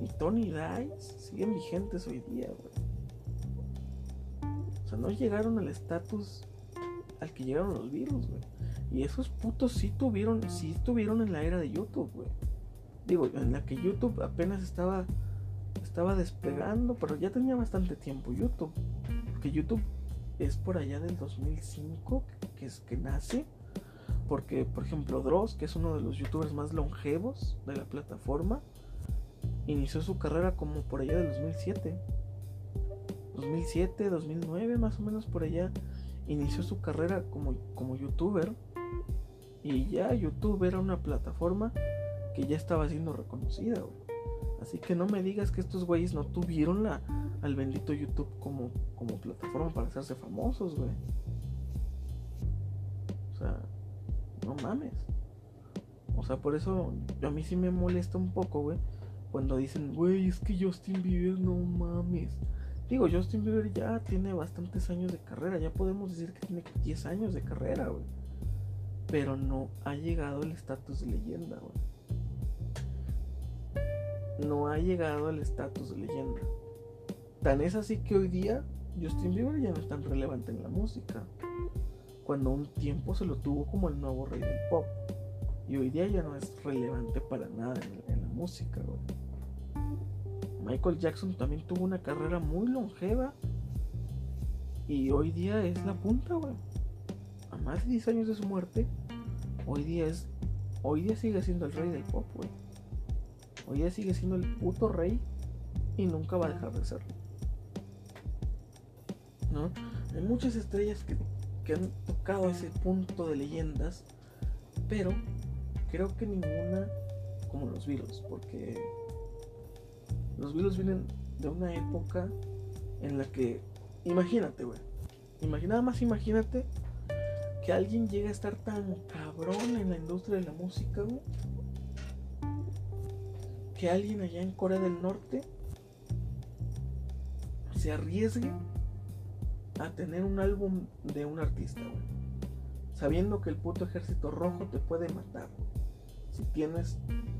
Speaker 1: ni Tony Dice siguen vigentes hoy día, güey. O sea, no llegaron al estatus al que llegaron los virus, güey. Y esos putos sí tuvieron, sí estuvieron en la era de YouTube, güey. Digo, en la que YouTube apenas estaba, estaba despegando, pero ya tenía bastante tiempo YouTube. Porque YouTube es por allá del 2005 que es que nace. Porque, por ejemplo, Dross, que es uno de los youtubers más longevos de la plataforma, inició su carrera como por allá del 2007. 2007, 2009, más o menos por allá, inició su carrera como, como youtuber. Y ya YouTube era una plataforma que ya estaba siendo reconocida, Así que no me digas que estos güeyes no tuvieron la, al bendito YouTube como, como plataforma para hacerse famosos, güey. O sea, no mames. O sea, por eso a mí sí me molesta un poco, güey. Cuando dicen, güey, es que Justin Bieber no mames. Digo, Justin Bieber ya tiene bastantes años de carrera. Ya podemos decir que tiene 10 años de carrera, güey. Pero no ha llegado el estatus de leyenda, güey. No ha llegado al estatus de leyenda. Tan es así que hoy día Justin Bieber ya no es tan relevante en la música. Cuando un tiempo se lo tuvo como el nuevo rey del pop. Y hoy día ya no es relevante para nada en, la música, Michael Jackson también tuvo una carrera muy longeva. Y hoy día es la punta, güey. A más de 10 años de su muerte, hoy día es. Hoy día sigue siendo el rey del pop, güey. Hoy día sigue siendo el puto rey y nunca va a dejar de serlo. ¿No? Hay muchas estrellas que, que han tocado ese punto de leyendas, pero creo que ninguna como los Beatles, porque los Beatles vienen de una época en la que, imagínate, güey, imagina, nada más imagínate que alguien llegue a estar tan cabrón en la industria de la música, güey, que alguien allá en Corea del Norte se arriesgue a tener un álbum de un artista, Sabiendo que el puto ejército rojo te puede matar, Si tienes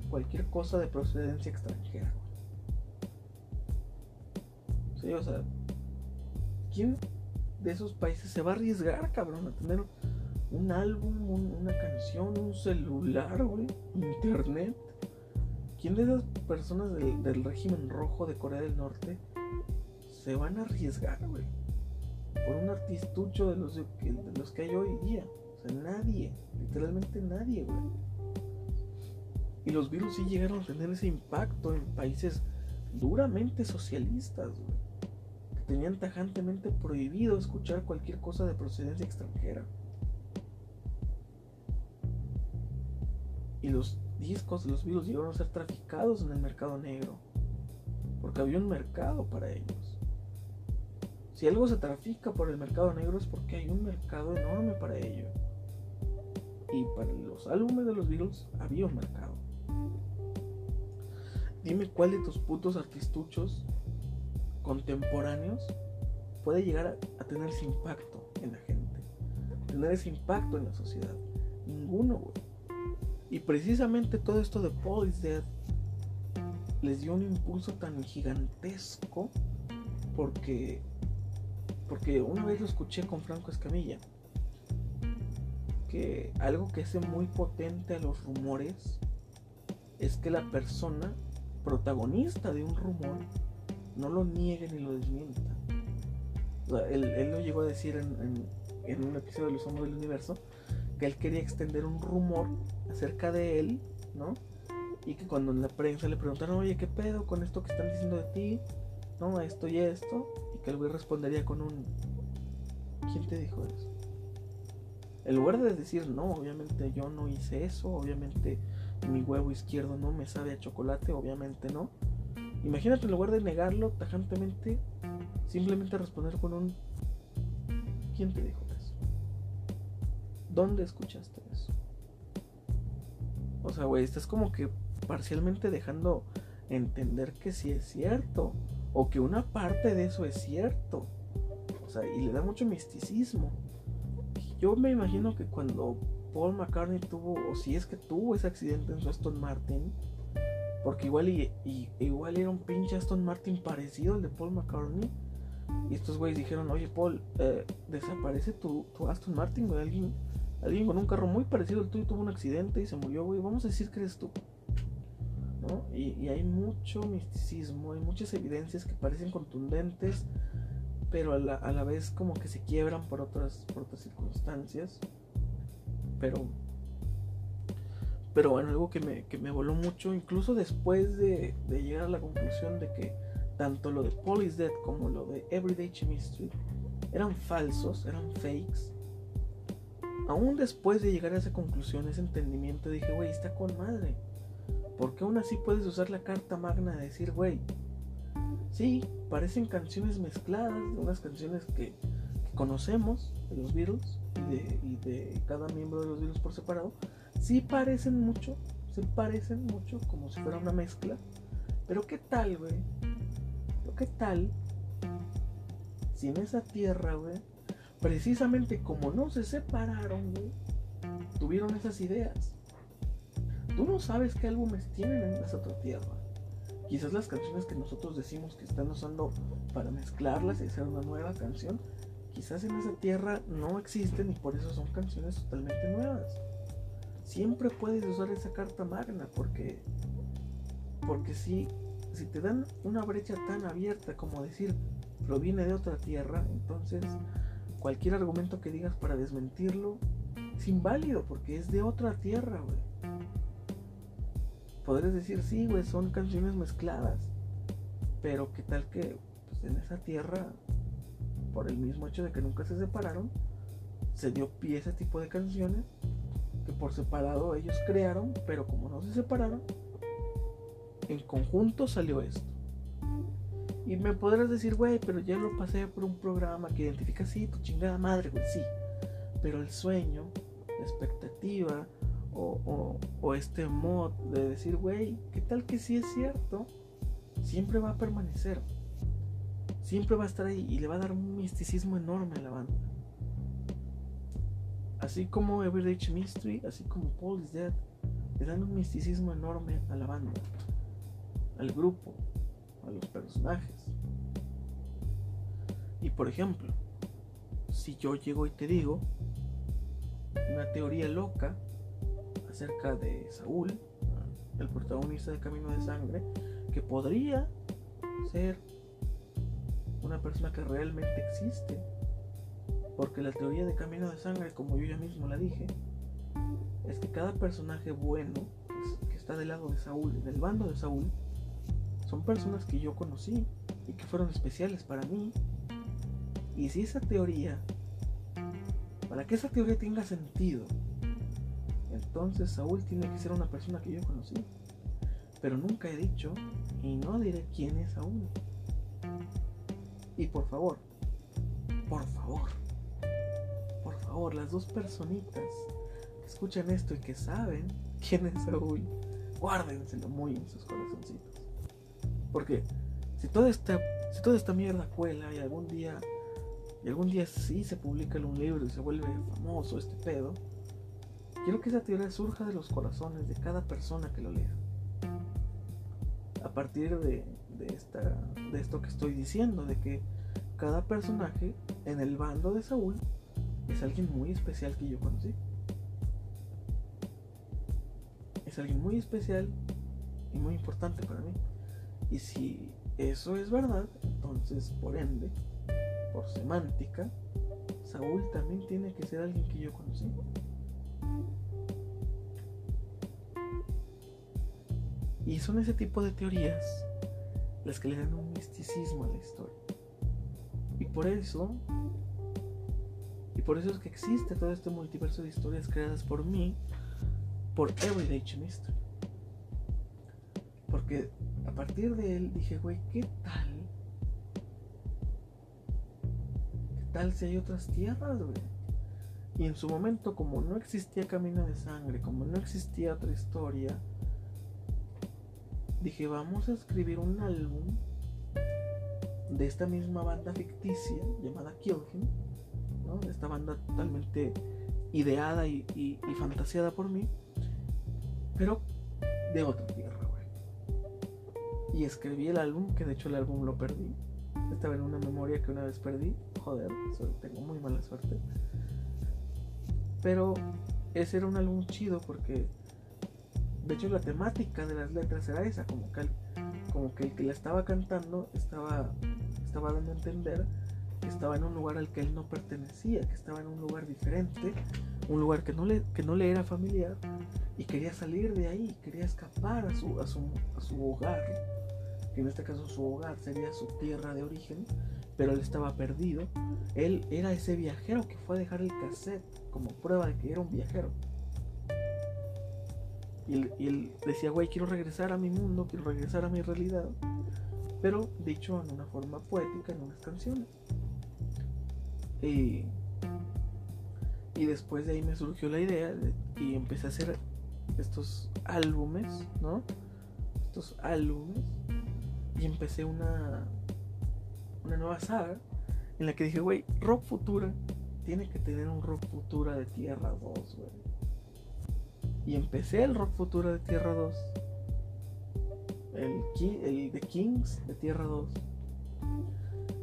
Speaker 1: cualquier cosa de procedencia extranjera, Sí, o sea, ¿quién de esos países se va a arriesgar, cabrón, a tener un álbum, una canción, un celular, güey, internet? ¿Quién de esas personas del, régimen rojo de Corea del Norte se van a arriesgar, güey? Por un artistucho de los, de los que hay hoy día. O sea, nadie, literalmente nadie, güey. Y los virus sí llegaron a tener ese impacto en países duramente socialistas, güey. Que tenían tajantemente prohibido escuchar cualquier cosa de procedencia extranjera. Y los discos de los virus llegaron a ser traficados en el mercado negro. Porque había un mercado para ellos. Si algo se trafica por el mercado negro es porque hay un mercado enorme para ello. Y para los álbumes de los Beatles había un mercado. Dime cuál de tus putos artistuchos contemporáneos puede llegar a tener ese impacto en la gente. Tener ese impacto en la sociedad. Ninguno, güey. Y precisamente todo esto de Paul is Dead les dio un impulso tan gigantesco porque porque una vez lo escuché con Franco Escamilla que algo que hace muy potente a los rumores es que la persona protagonista de un rumor no lo niegue ni lo desmienta. él, lo llegó a decir en, en un episodio de Los Hombres del Universo que él quería extender un rumor acerca de él, ¿no? Y que cuando en la prensa le preguntaron, oye, ¿qué pedo con esto que están diciendo de ti? No, esto y esto. Y que el güey respondería con un... ¿Quién te dijo eso? En lugar de decir, no, obviamente yo no hice eso, obviamente mi huevo izquierdo no me sabe a chocolate, obviamente no. Imagínate en lugar de negarlo tajantemente, simplemente responder con un... ¿Quién te dijo? ¿Dónde escuchaste eso? O sea, güey, estás como que parcialmente dejando entender que sí es cierto. O que una parte de eso es cierto. O sea, y le da mucho misticismo. Yo me imagino que cuando Paul McCartney tuvo, o si es que tuvo ese accidente en su Aston Martin, porque igual, y, igual era un pinche Aston Martin parecido al de Paul McCartney. Y estos güeyes dijeron, oye Paul, eh, desaparece tu, tu Aston Martin, güey. Alguien, Alguien con un carro muy parecido al tuyo tuvo un accidente y se murió, güey. Vamos a decir que eres tú. ¿No? Y, hay mucho misticismo, hay muchas evidencias que parecen contundentes, pero a la, vez como que se quiebran por otras, por otras circunstancias. Pero, pero bueno, algo que me, que me voló mucho, incluso después de, de, llegar a la conclusión de que tanto lo de Police Dead como lo de Everyday Chemistry eran falsos, eran fakes aún después de llegar a esa conclusión, ese entendimiento, dije, güey, está con madre. Porque aún así puedes usar la carta magna de decir, güey, sí, parecen canciones mezcladas, unas canciones que, conocemos de los Beatles y de, cada miembro de los Beatles por separado, sí parecen mucho, sí parecen mucho, como si fuera una mezcla. Pero ¿qué tal, güey? ¿Qué tal si en esa tierra, güey, precisamente como no se separaron, tuvieron esas ideas. Tú no sabes qué álbumes tienen en esa otra tierra. quizás las canciones que nosotros decimos que están usando para mezclarlas y hacer una nueva canción, quizás en esa tierra no existen y por eso son canciones totalmente nuevas. Siempre puedes usar esa carta magna porque porque si si te dan una brecha tan abierta como decir proviene de otra tierra, entonces cualquier argumento que digas para desmentirlo es inválido porque es de otra tierra, güey. Podrías decir, sí, güey, son canciones mezcladas. Pero qué tal que pues, en esa tierra, por el mismo hecho de que nunca se separaron, se dio pie a ese tipo de canciones que por separado ellos crearon, pero como no se separaron, en conjunto salió esto. Y me podrás decir, güey, pero ya lo pasé por un programa que identifica así, tu chingada madre, güey, sí. Pero el sueño, la expectativa o, o, este mod de decir, güey, ¿qué tal que sí es cierto? Siempre va a permanecer. Siempre va a estar ahí y le va a dar un misticismo enorme a la banda. Así como Everyday Mystery, así como Paul is Dead, le dan un misticismo enorme a la banda, al grupo, a los personajes. Y por ejemplo, si yo llego y te digo una teoría loca acerca de Saúl, el protagonista de Camino de Sangre, que podría ser una persona que realmente existe. Porque la teoría de Camino de Sangre, como yo ya mismo la dije, es que cada personaje bueno que está del lado de Saúl, del bando de Saúl, son personas que yo conocí y que fueron especiales para mí. Y si esa teoría, para que esa teoría tenga sentido, entonces Saúl tiene que ser una persona que yo conocí. Pero nunca he dicho y no diré quién es Saúl. Y por favor, por favor, por favor, las dos personitas que escuchan esto y que saben quién es Saúl, guárdenselo muy en sus corazoncitos. Porque si toda esta, si toda esta mierda cuela y algún día, y algún día sí se publica en un libro y se vuelve famoso este pedo, quiero que esa teoría surja de los corazones de cada persona que lo lea. A partir de, de, esta, de esto que estoy diciendo, de que cada personaje en el bando de Saúl es alguien muy especial que yo conocí. Es alguien muy especial y muy importante para mí. Y si eso es verdad, entonces por ende, por semántica, Saúl también tiene que ser alguien que yo conocí. Y son ese tipo de teorías las que le dan un misticismo a la historia. Y por eso, y por eso es que existe todo este multiverso de historias creadas por mí, por Everyday Mystery. Porque a partir de él dije, güey, ¿qué tal? ¿Qué tal si hay otras tierras, güey? Y en su momento, como no existía Camino de Sangre, como no existía otra historia, dije, vamos a escribir un álbum de esta misma banda ficticia llamada Kill ¿no? esta banda totalmente ideada y, y, por mí, pero de otra tierra y escribí el álbum, que de hecho el álbum lo perdí. Estaba en una memoria que una vez perdí. Joder, tengo muy mala suerte. Pero ese era un álbum chido porque de hecho la temática de las letras era esa, como que el, como que el que la estaba cantando estaba, estaba dando a entender que estaba en un lugar al que él no pertenecía, que estaba en un lugar diferente, un lugar que no le, que no le era familiar y quería salir de ahí, quería escapar a su, a su, a su hogar que en este caso su hogar sería su tierra de origen, pero él estaba perdido. Él era ese viajero que fue a dejar el cassette como prueba de que era un viajero. Y él, decía, güey, quiero regresar a mi mundo, quiero regresar a mi realidad, pero dicho en una forma poética, en unas canciones. Y, y después de ahí me surgió la idea y empecé a hacer estos álbumes, ¿no? Estos álbumes y empecé una, una nueva saga en la que dije, güey, Rock Futura tiene que tener un Rock Futura de Tierra 2, güey. Y empecé el Rock Futura de Tierra 2. el, el The Kings de Tierra 2.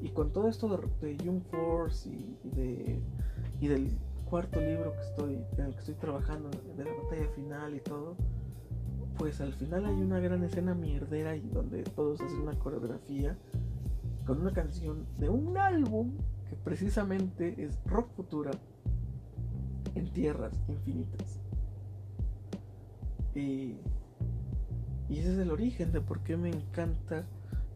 Speaker 1: Y con todo esto de, Young Force y, de, y del cuarto libro que estoy, en el que estoy trabajando, de la batalla final y todo, pues al final hay una gran escena mierdera y donde todos hacen una coreografía con una canción de un álbum que precisamente es rock futura en tierras infinitas. Y, y ese es el origen de por qué me encanta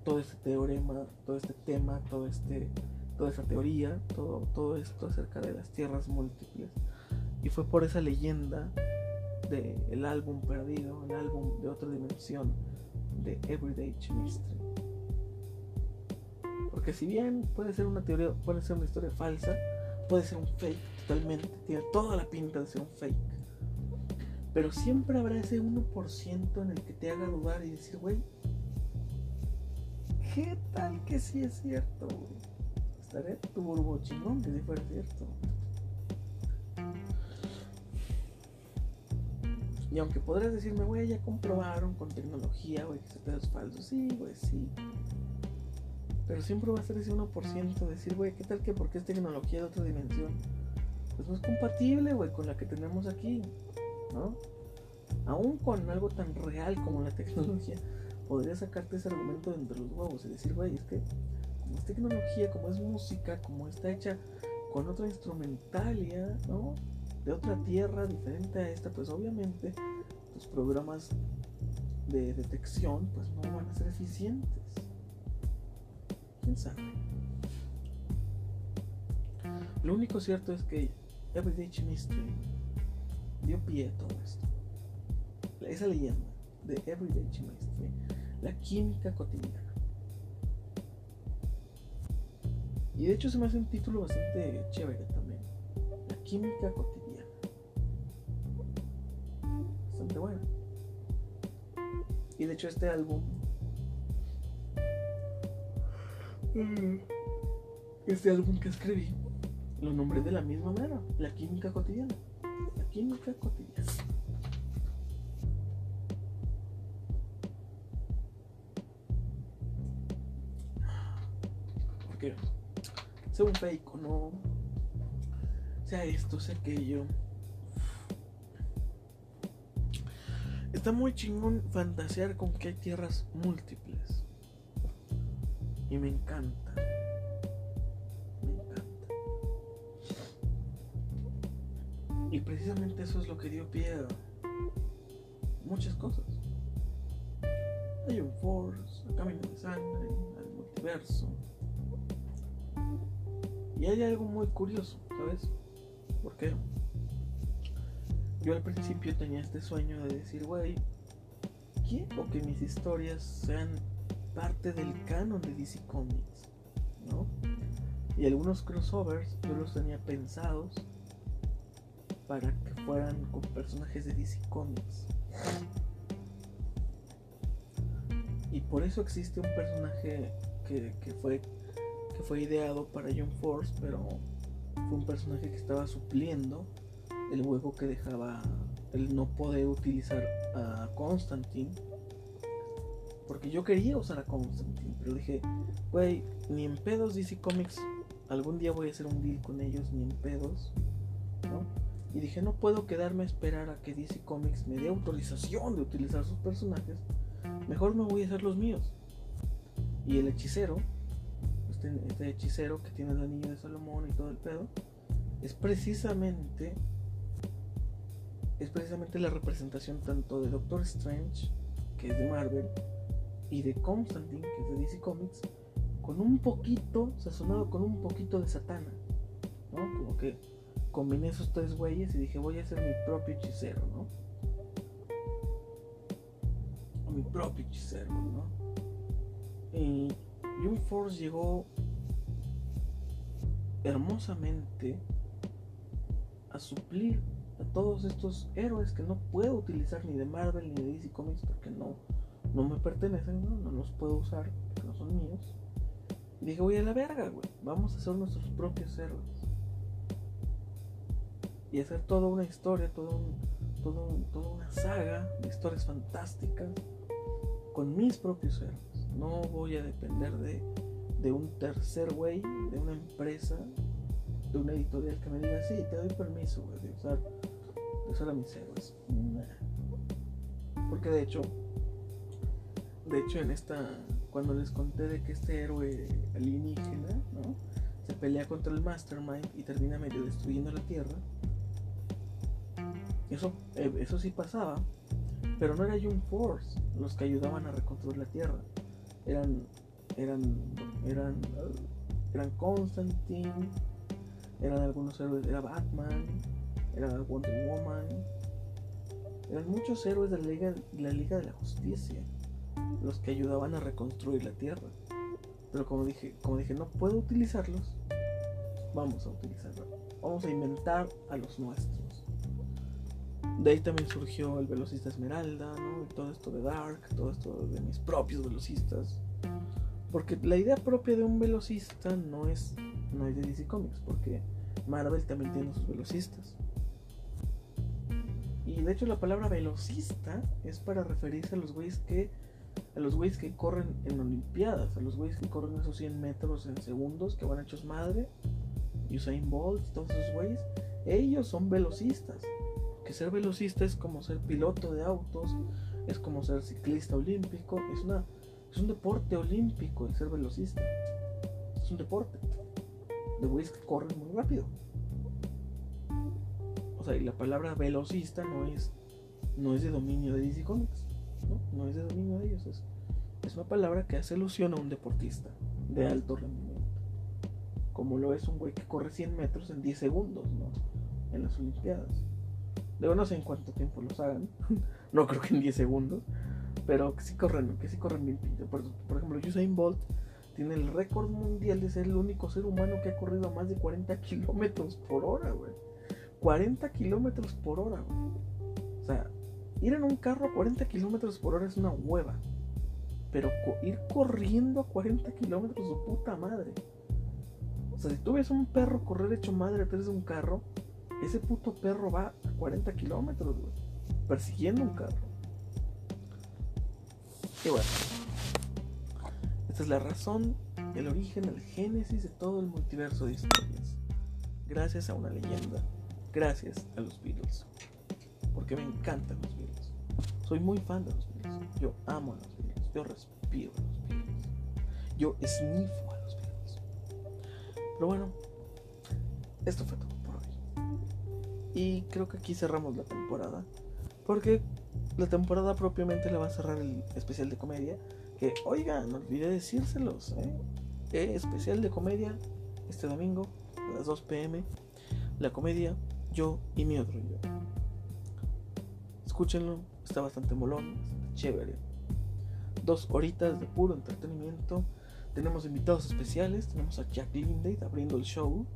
Speaker 1: todo este teorema, todo este tema, todo este, toda esa teoría, todo, todo esto acerca de las tierras múltiples. Y fue por esa leyenda del el álbum perdido, el álbum de otra dimensión de Everyday Chemistry. Porque si bien puede ser una teoría, puede ser una historia falsa, puede ser un fake totalmente, tiene toda la pinta de ser un fake. Pero siempre habrá ese 1% en el que te haga dudar y decir, güey, ¿qué tal que sí es cierto? Estaré turbo chingón que si fuera cierto. Y aunque podrías decirme, güey, ya comprobaron con tecnología, güey, que ese pedo es falso. Sí, güey, sí. Pero siempre va a ser ese 1% decir, güey, ¿qué tal que porque es tecnología de otra dimensión? Pues no es compatible, güey, con la que tenemos aquí, ¿no? Aún con algo tan real como la tecnología, podría sacarte ese argumento de entre los huevos y decir, güey, es que como es tecnología, como es música, como está hecha con otra instrumentalia, ¿no? De otra tierra diferente a esta, pues obviamente los programas de detección pues no van a ser eficientes. ¿Quién sabe? Lo único cierto es que Everyday Mystery dio pie a todo esto. Esa leyenda de Everyday Chemistry la química cotidiana. Y de hecho se me hace un título bastante chévere también. La química cotidiana. Bastante buena. Y de hecho este álbum... Mm, este álbum que escribí lo nombré de la misma manera. La química cotidiana. La química cotidiana. Sea un fake o no, sea esto, sea aquello. Está muy chingón fantasear con que hay tierras múltiples. Y me encanta. Me encanta. Y precisamente eso es lo que dio pie a muchas cosas. Hay un Force, el camino de sangre, el multiverso. Y hay algo muy curioso, ¿sabes? Porque yo al principio tenía este sueño de decir, güey, quiero que mis historias sean parte del canon de DC Comics, ¿no? Y algunos crossovers yo los tenía pensados para que fueran con personajes de DC Comics. Y por eso existe un personaje que, que fue que fue ideado para John Force, pero fue un personaje que estaba supliendo el hueco que dejaba el no poder utilizar a Constantine. Porque yo quería usar a Constantine, pero dije, güey, ni en pedos DC Comics, algún día voy a hacer un deal con ellos, ni en pedos, Y dije, no puedo quedarme a esperar a que DC Comics me dé autorización de utilizar sus personajes, mejor me voy a hacer los míos. Y el hechicero este, este, hechicero que tiene el anillo de Salomón y todo el pedo, es precisamente es precisamente la representación tanto de Doctor Strange, que es de Marvel, y de Constantine, que es de DC Comics, con un poquito, sazonado con un poquito de Satana, ¿no? Como que combiné esos tres güeyes y dije, voy a hacer mi propio hechicero, ¿no? Mi propio hechicero, ¿no? Y Young Force llegó hermosamente a suplir a todos estos héroes que no puedo utilizar ni de Marvel ni de DC Comics porque no, no me pertenecen, ¿no? los puedo usar porque no son míos. Y dije, voy a la verga, güey, vamos a hacer nuestros propios héroes. Y hacer toda una historia, todo todo toda una saga de historias fantásticas con mis propios héroes. No voy a depender de, de un tercer güey, de una empresa, de una editorial que me diga, sí, te doy permiso, güey, de usar, de usar a mis héroes. Porque de hecho, de hecho en esta, cuando les conté de que este héroe alienígena, ¿no? Se pelea contra el Mastermind y termina medio destruyendo la Tierra. Eso, eh, eso sí pasaba, pero no era Young Force los que ayudaban a reconstruir la Tierra. Eran, eran, eran, eran Constantine, eran algunos héroes, era Batman, era Wonder Woman, eran muchos héroes de la Liga, la Liga de la Justicia los que ayudaban a reconstruir la Tierra. Pero como dije, como dije, no puedo utilizarlos, vamos a utilizarlos. Vamos a inventar a los nuestros. De ahí también surgió el velocista Esmeralda, ¿no? Y todo esto de Dark, todo esto de mis propios velocistas. Porque la idea propia de un velocista no es, no es de DC Comics, porque Marvel también tiene sus velocistas. Y de hecho la palabra velocista es para referirse a los güeyes que a los güeyes que corren en olimpiadas, a los güeyes que corren esos 100 metros en segundos, que van hechos madre, Usain Bolt, todos esos güeyes, ellos son velocistas. Que ser velocista es como ser piloto de autos, es como ser ciclista olímpico, es una es un deporte olímpico el ser velocista. Es un deporte de güeyes que corren muy rápido. O sea, y la palabra velocista no es no es de dominio de DC Comics. ¿no? es de dominio de ellos, es, es una palabra que hace alusión a un deportista de alto rendimiento. Como lo es un güey que corre 100 metros en 10 segundos, ¿no? En las Olimpiadas. Luego no sé en cuánto tiempo los hagan. no creo que en 10 segundos. Pero que sí corren, que sí corren bien Por, por ejemplo, Usain Bolt tiene el récord mundial de ser el único ser humano que ha corrido a más de 40 kilómetros por hora, güey. 40 kilómetros por hora, güey. O sea, Ir en un carro a 40 kilómetros por hora es una hueva. Pero ir corriendo a 40 kilómetros de puta madre. O sea, si tú ves un perro correr hecho madre detrás de un carro, ese puto perro va a 40 kilómetros, Persiguiendo un carro. Y bueno. Esta es la razón, el origen, el génesis de todo el multiverso de historias. Gracias a una leyenda. Gracias a los Beatles. Porque me encantan los Beatles. Soy muy fan de los Beatles. Yo amo a los Beatles. Yo respiro a los Beatles. Yo snifo a los Beatles. Pero bueno, esto fue todo. Y creo que aquí cerramos la temporada. Porque la temporada propiamente la va a cerrar el especial de comedia. Que, oigan, no olvidé decírselos. ¿eh? ¿eh? especial de comedia este domingo a las 2 pm. La comedia, yo y mi otro yo. Escúchenlo, Está bastante molón, chévere. Dos horitas de puro entretenimiento. Tenemos invitados especiales. Tenemos a Jack Lindate abriendo el show.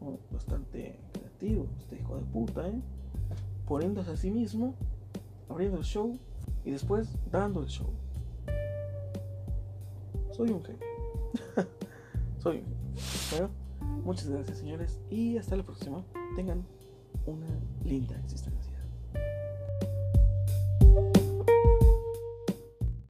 Speaker 1: Oh, bastante creativo, este hijo de puta, ¿eh? Poniéndose a sí mismo, abriendo el show y después dando el show. Soy un genio. Soy un genio. muchas gracias, señores. Y hasta la próxima. Tengan una linda existencia.